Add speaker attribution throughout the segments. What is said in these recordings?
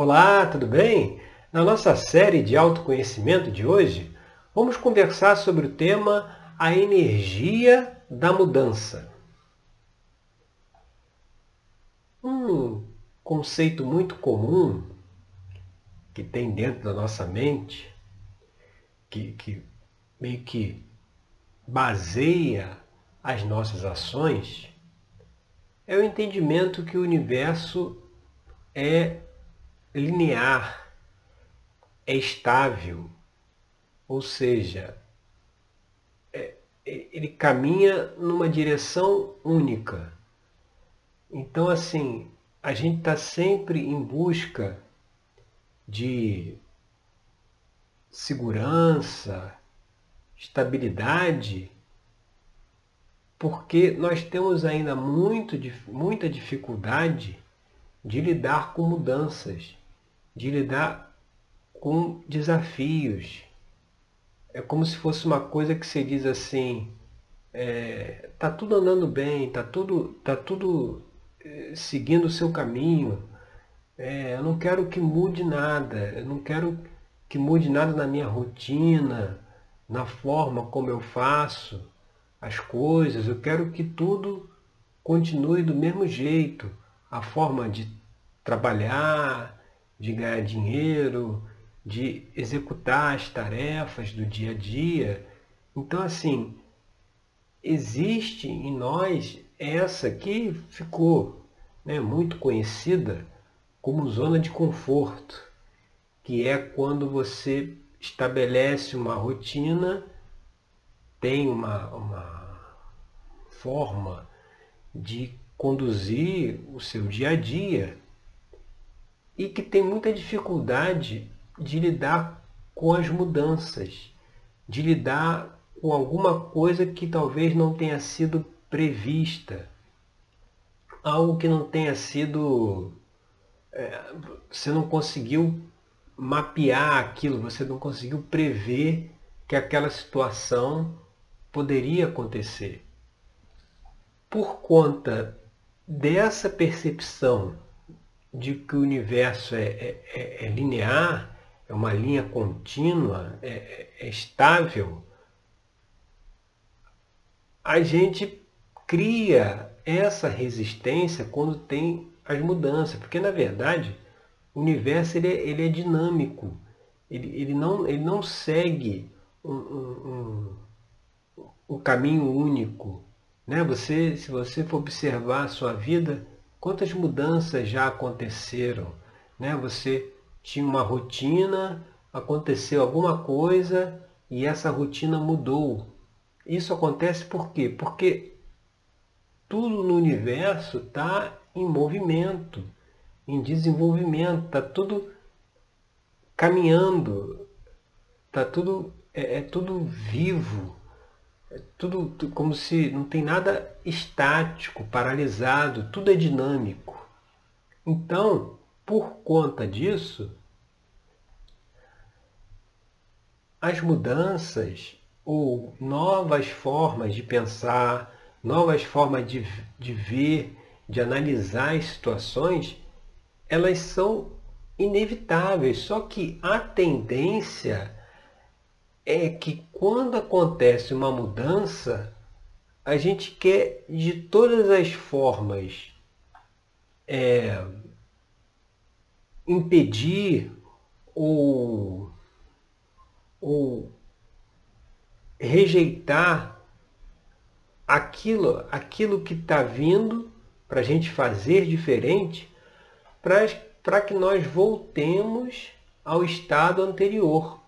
Speaker 1: Olá, tudo bem? Na nossa série de autoconhecimento de hoje, vamos conversar sobre o tema a energia da mudança. Um conceito muito comum que tem dentro da nossa mente, que, que meio que baseia as nossas ações, é o entendimento que o universo é linear, é estável, ou seja, é, é, ele caminha numa direção única. Então, assim, a gente está sempre em busca de segurança, estabilidade, porque nós temos ainda muito, muita dificuldade de lidar com mudanças, de lidar com desafios. É como se fosse uma coisa que você diz assim, é, tá tudo andando bem, tá tudo, tá tudo é, seguindo o seu caminho. É, eu não quero que mude nada, eu não quero que mude nada na minha rotina, na forma como eu faço as coisas, eu quero que tudo continue do mesmo jeito. A forma de trabalhar, de ganhar dinheiro, de executar as tarefas do dia a dia. Então, assim, existe em nós essa que ficou né, muito conhecida como zona de conforto, que é quando você estabelece uma rotina, tem uma, uma forma de conduzir o seu dia a dia e que tem muita dificuldade de lidar com as mudanças, de lidar com alguma coisa que talvez não tenha sido prevista, algo que não tenha sido. É, você não conseguiu mapear aquilo, você não conseguiu prever que aquela situação poderia acontecer. Por conta dessa percepção de que o universo é, é, é, é linear, é uma linha contínua, é, é, é estável, a gente cria essa resistência quando tem as mudanças, porque na verdade o universo ele é, ele é dinâmico, ele, ele, não, ele não segue um, um, um, um caminho único. Né? Você, se você for observar a sua vida, Quantas mudanças já aconteceram? Né? Você tinha uma rotina, aconteceu alguma coisa e essa rotina mudou. Isso acontece por quê? Porque tudo no universo está em movimento, em desenvolvimento, está tudo caminhando, está tudo, é, é tudo vivo. É tudo como se não tem nada estático, paralisado, tudo é dinâmico. Então, por conta disso, as mudanças ou novas formas de pensar, novas formas de, de ver, de analisar as situações, elas são inevitáveis. Só que a tendência é que quando acontece uma mudança, a gente quer de todas as formas é, impedir ou, ou rejeitar aquilo, aquilo que está vindo para a gente fazer diferente, para que nós voltemos ao estado anterior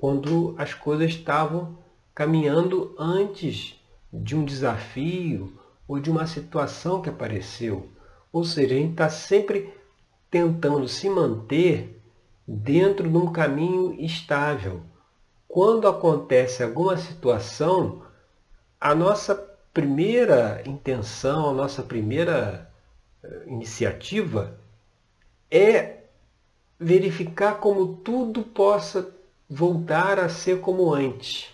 Speaker 1: quando as coisas estavam caminhando antes de um desafio ou de uma situação que apareceu. Ou seja, a gente está sempre tentando se manter dentro de um caminho estável. Quando acontece alguma situação, a nossa primeira intenção, a nossa primeira eh, iniciativa é verificar como tudo possa voltar a ser como antes.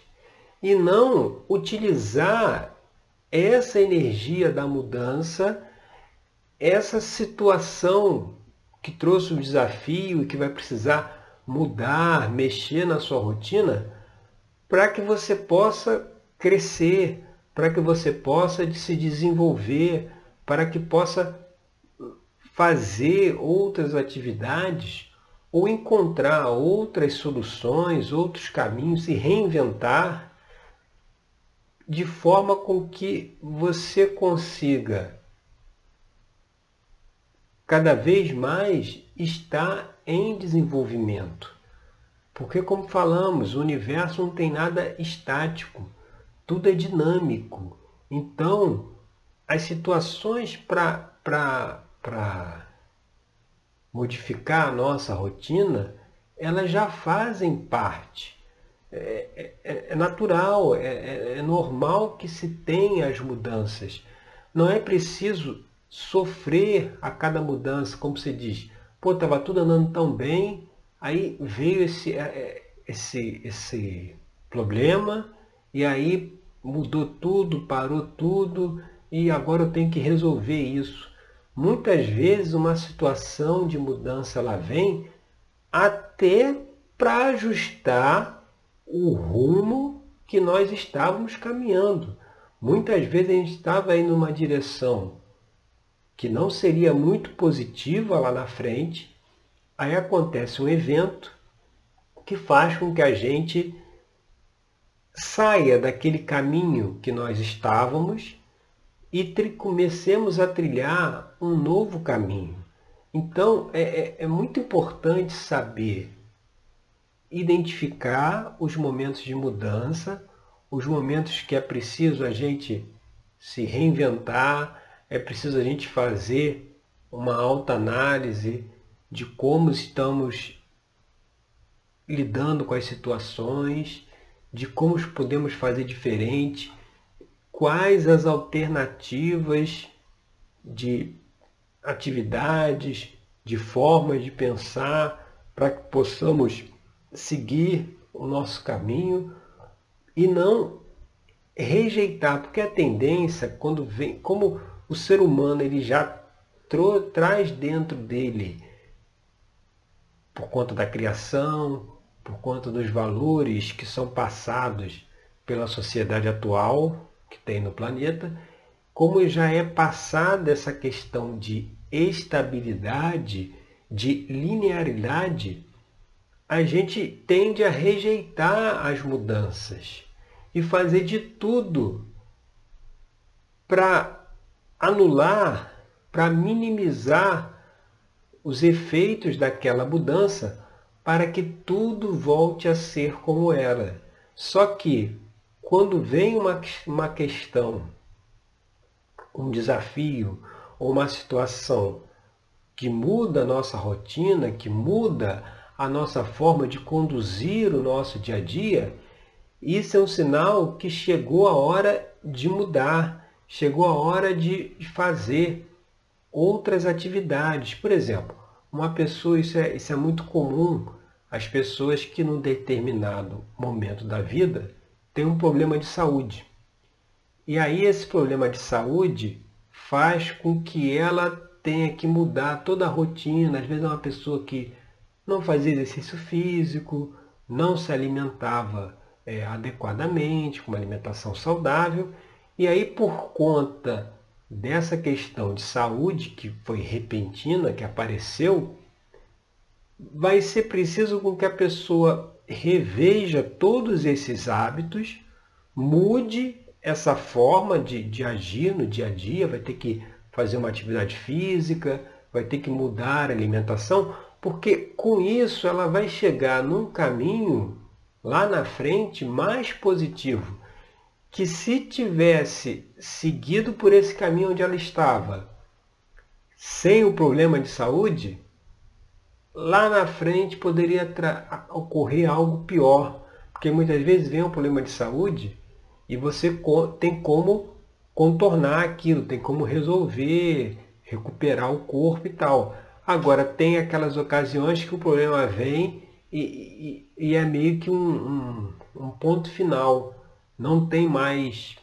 Speaker 1: E não utilizar essa energia da mudança, essa situação que trouxe um desafio e que vai precisar mudar, mexer na sua rotina, para que você possa crescer, para que você possa se desenvolver, para que possa fazer outras atividades ou encontrar outras soluções, outros caminhos e reinventar de forma com que você consiga cada vez mais estar em desenvolvimento. Porque, como falamos, o universo não tem nada estático, tudo é dinâmico. Então, as situações para modificar a nossa rotina, elas já fazem parte. É, é, é natural, é, é, é normal que se tenha as mudanças. Não é preciso sofrer a cada mudança, como se diz. Pô, estava tudo andando tão bem, aí veio esse, é, é, esse, esse problema, e aí mudou tudo, parou tudo, e agora eu tenho que resolver isso. Muitas vezes uma situação de mudança ela vem até para ajustar o rumo que nós estávamos caminhando. Muitas vezes a gente estava indo numa direção que não seria muito positiva lá na frente, aí acontece um evento que faz com que a gente saia daquele caminho que nós estávamos e comecemos a trilhar um novo caminho. Então, é, é, é muito importante saber identificar os momentos de mudança, os momentos que é preciso a gente se reinventar, é preciso a gente fazer uma alta análise de como estamos lidando com as situações, de como podemos fazer diferente, quais as alternativas de atividades, de formas de pensar, para que possamos seguir o nosso caminho e não rejeitar, porque a tendência, quando vem, como o ser humano ele já traz dentro dele, por conta da criação, por conta dos valores que são passados pela sociedade atual, que tem no planeta, como já é passada essa questão de estabilidade, de linearidade, a gente tende a rejeitar as mudanças e fazer de tudo para anular, para minimizar os efeitos daquela mudança para que tudo volte a ser como era. Só que quando vem uma, uma questão, um desafio ou uma situação que muda a nossa rotina, que muda a nossa forma de conduzir o nosso dia a dia, isso é um sinal que chegou a hora de mudar, chegou a hora de fazer outras atividades. Por exemplo, uma pessoa, isso é, isso é muito comum, as pessoas que num determinado momento da vida tem um problema de saúde. E aí esse problema de saúde faz com que ela tenha que mudar toda a rotina. Às vezes é uma pessoa que não fazia exercício físico, não se alimentava é, adequadamente, com uma alimentação saudável, e aí por conta dessa questão de saúde que foi repentina, que apareceu, vai ser preciso com que a pessoa reveja todos esses hábitos, mude essa forma de, de agir no dia a dia, vai ter que fazer uma atividade física, vai ter que mudar a alimentação, porque com isso ela vai chegar num caminho lá na frente mais positivo, que se tivesse seguido por esse caminho onde ela estava, sem o problema de saúde, lá na frente poderia ocorrer algo pior, porque muitas vezes vem um problema de saúde e você tem como contornar aquilo, tem como resolver, recuperar o corpo e tal. Agora, tem aquelas ocasiões que o problema vem e, e, e é meio que um, um, um ponto final. Não tem mais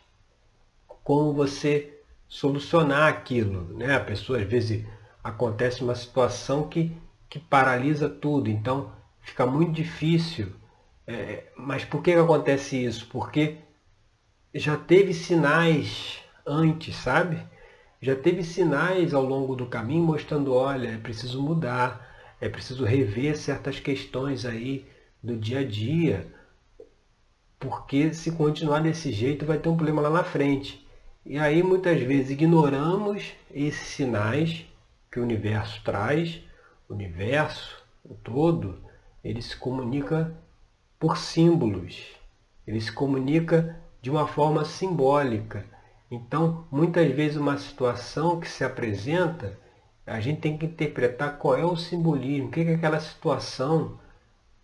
Speaker 1: como você solucionar aquilo. Né? A pessoa às vezes acontece uma situação que, que paralisa tudo. Então fica muito difícil. É, mas por que, que acontece isso? Porque já teve sinais antes, sabe? Já teve sinais ao longo do caminho mostrando, olha, é preciso mudar, é preciso rever certas questões aí do dia a dia, porque se continuar desse jeito vai ter um problema lá na frente. E aí muitas vezes ignoramos esses sinais que o universo traz, o universo, o todo, ele se comunica por símbolos, ele se comunica de uma forma simbólica. Então, muitas vezes uma situação que se apresenta, a gente tem que interpretar qual é o simbolismo, o que, que aquela situação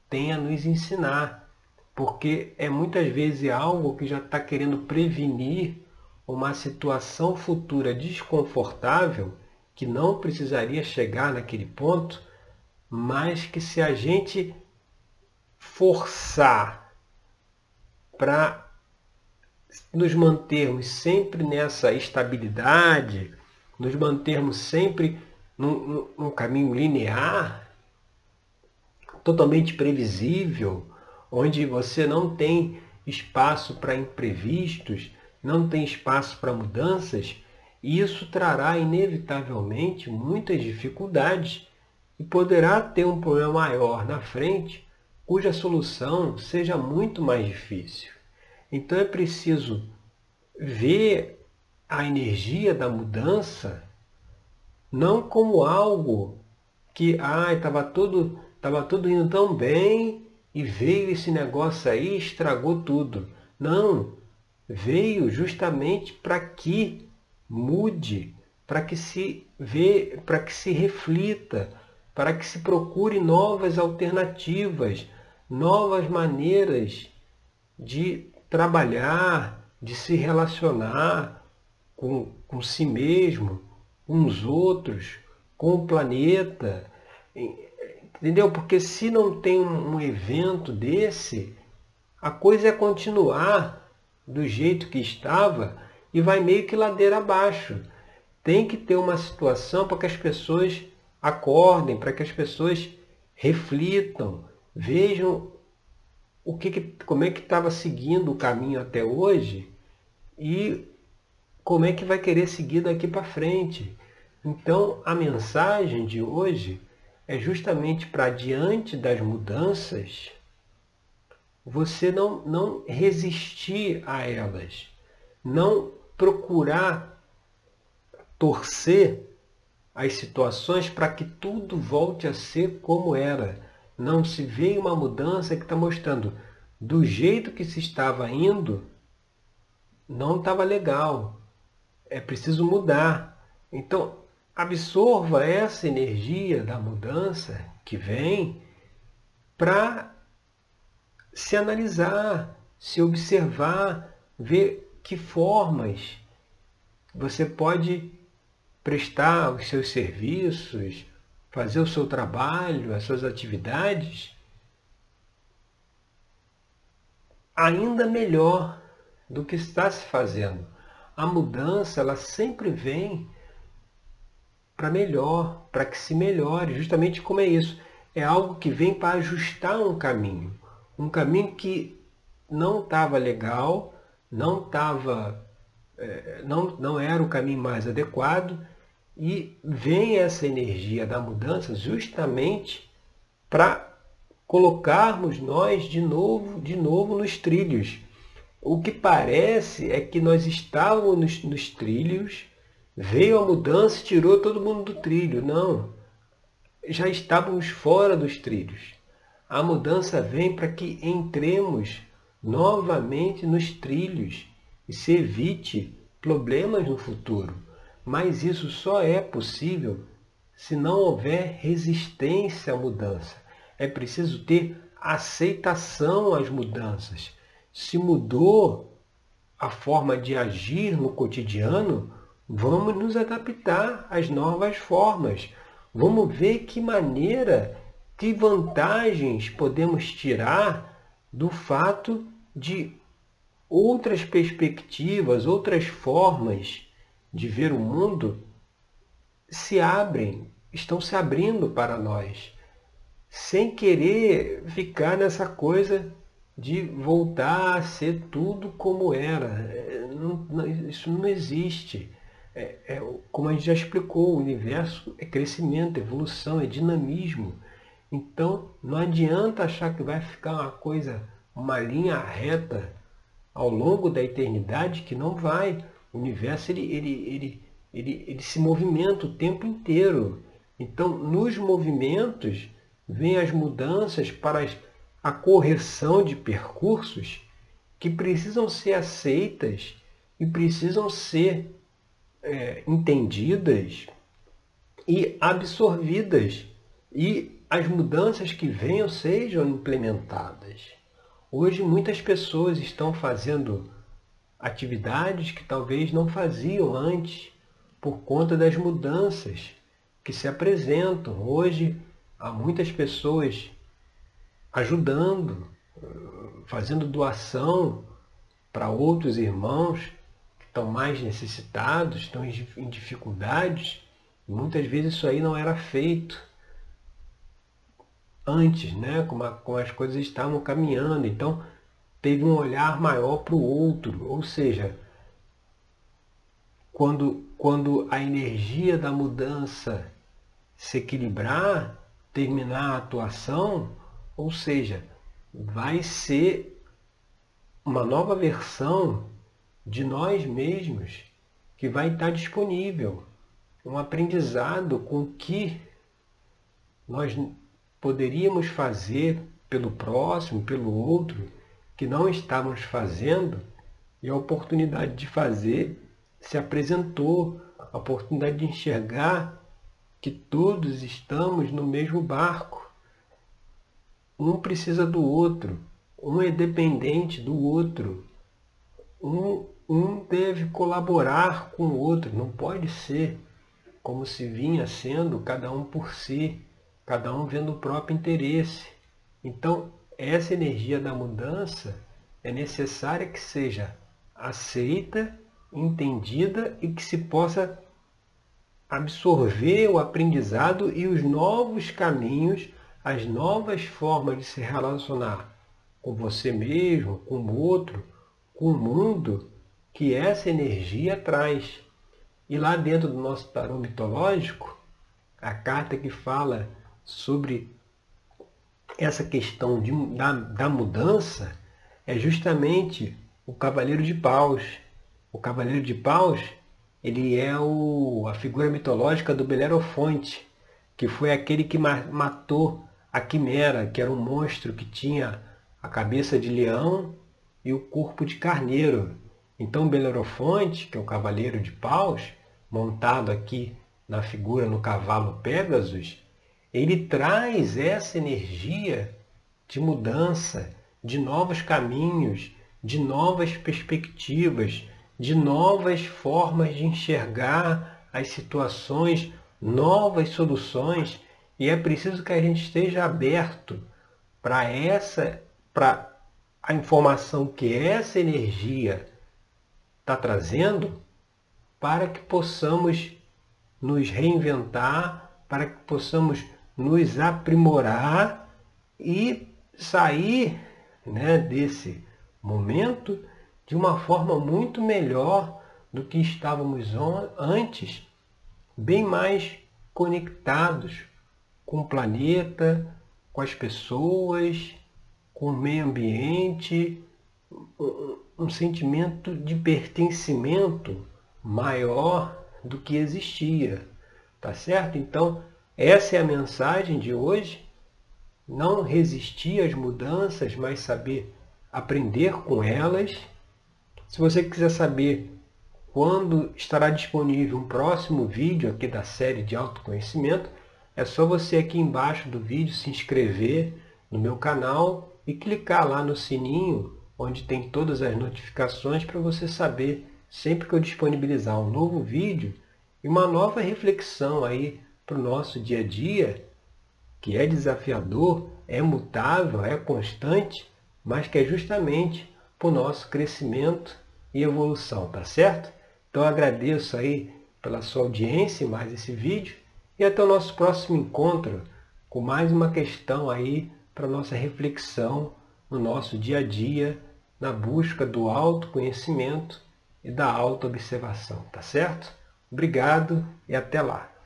Speaker 1: tem a nos ensinar. Porque é muitas vezes algo que já está querendo prevenir uma situação futura desconfortável que não precisaria chegar naquele ponto, mas que se a gente forçar para nos mantermos sempre nessa estabilidade, nos mantermos sempre num, num caminho linear, totalmente previsível, onde você não tem espaço para imprevistos, não tem espaço para mudanças, isso trará inevitavelmente muitas dificuldades e poderá ter um problema maior na frente, cuja solução seja muito mais difícil. Então é preciso ver a energia da mudança não como algo que ah, estava tudo, tava tudo indo tão bem e veio esse negócio aí e estragou tudo. Não, veio justamente para que mude, para que se vê, para que se reflita, para que se procure novas alternativas, novas maneiras de trabalhar, de se relacionar com, com si mesmo, com os outros, com o planeta. Entendeu? Porque se não tem um evento desse, a coisa é continuar do jeito que estava e vai meio que ladeira abaixo. Tem que ter uma situação para que as pessoas acordem, para que as pessoas reflitam, vejam o que, que como é que estava seguindo o caminho até hoje e como é que vai querer seguir daqui para frente. Então, a mensagem de hoje é justamente para diante das mudanças, você não, não resistir a elas, não procurar torcer as situações para que tudo volte a ser como era. Não se vê uma mudança que está mostrando do jeito que se estava indo, não estava legal. É preciso mudar. Então, absorva essa energia da mudança que vem para se analisar, se observar, ver que formas você pode prestar os seus serviços, fazer o seu trabalho, as suas atividades, ainda melhor do que está se fazendo. A mudança, ela sempre vem para melhor, para que se melhore, justamente como é isso. É algo que vem para ajustar um caminho. Um caminho que não estava legal, não estava é, não, não era o caminho mais adequado e vem essa energia da mudança justamente para colocarmos nós de novo, de novo nos trilhos. O que parece é que nós estávamos nos, nos trilhos, veio a mudança e tirou todo mundo do trilho. Não, já estávamos fora dos trilhos. A mudança vem para que entremos novamente nos trilhos e se evite problemas no futuro. Mas isso só é possível se não houver resistência à mudança. É preciso ter aceitação às mudanças. Se mudou a forma de agir no cotidiano, vamos nos adaptar às novas formas. Vamos ver que maneira, que vantagens podemos tirar do fato de outras perspectivas, outras formas de ver o mundo se abrem, estão se abrindo para nós, sem querer ficar nessa coisa de voltar a ser tudo como era. É, isso não existe. É, é, como a gente já explicou, o universo é crescimento, evolução, é dinamismo. Então não adianta achar que vai ficar uma coisa, uma linha reta ao longo da eternidade, que não vai. O universo ele, ele, ele, ele, ele se movimenta o tempo inteiro. Então, nos movimentos, vêm as mudanças para a correção de percursos que precisam ser aceitas e precisam ser é, entendidas e absorvidas e as mudanças que venham sejam implementadas. Hoje muitas pessoas estão fazendo atividades que talvez não faziam antes por conta das mudanças que se apresentam. Hoje há muitas pessoas ajudando, fazendo doação para outros irmãos que estão mais necessitados, estão em dificuldades. Muitas vezes isso aí não era feito antes, né? como, a, como as coisas estavam caminhando. Então, teve um olhar maior para o outro. Ou seja, quando, quando a energia da mudança se equilibrar, terminar a atuação, ou seja, vai ser uma nova versão de nós mesmos que vai estar disponível. Um aprendizado com que nós poderíamos fazer pelo próximo, pelo outro, que não estávamos fazendo, e a oportunidade de fazer se apresentou, a oportunidade de enxergar que todos estamos no mesmo barco um precisa do outro. Um é dependente do outro. Um, um deve colaborar com o outro. Não pode ser como se vinha sendo cada um por si, cada um vendo o próprio interesse. Então, essa energia da mudança é necessária que seja aceita, entendida e que se possa absorver o aprendizado e os novos caminhos as novas formas de se relacionar com você mesmo, com o outro, com o mundo que essa energia traz. E lá dentro do nosso tarô mitológico, a carta que fala sobre essa questão de, da, da mudança é justamente o Cavaleiro de Paus. O Cavaleiro de Paus ele é o, a figura mitológica do Belerofonte, que foi aquele que matou a quimera, que era um monstro que tinha a cabeça de leão e o corpo de carneiro. Então Belerofonte, que é o cavaleiro de paus, montado aqui na figura no cavalo Pegasus, ele traz essa energia de mudança, de novos caminhos, de novas perspectivas, de novas formas de enxergar as situações, novas soluções. E é preciso que a gente esteja aberto para essa, para a informação que essa energia está trazendo, para que possamos nos reinventar, para que possamos nos aprimorar e sair né, desse momento de uma forma muito melhor do que estávamos antes, bem mais conectados com o planeta, com as pessoas, com o meio ambiente, um sentimento de pertencimento maior do que existia. Tá certo? Então, essa é a mensagem de hoje. Não resistir às mudanças, mas saber aprender com elas. Se você quiser saber quando estará disponível um próximo vídeo aqui da série de autoconhecimento, é só você aqui embaixo do vídeo se inscrever no meu canal e clicar lá no sininho, onde tem todas as notificações para você saber sempre que eu disponibilizar um novo vídeo e uma nova reflexão aí para o nosso dia a dia, que é desafiador, é mutável, é constante, mas que é justamente para o nosso crescimento e evolução, tá certo? Então agradeço aí pela sua audiência em mais esse vídeo e até o nosso próximo encontro com mais uma questão aí para nossa reflexão no nosso dia a dia na busca do autoconhecimento e da autoobservação, tá certo? Obrigado e até lá.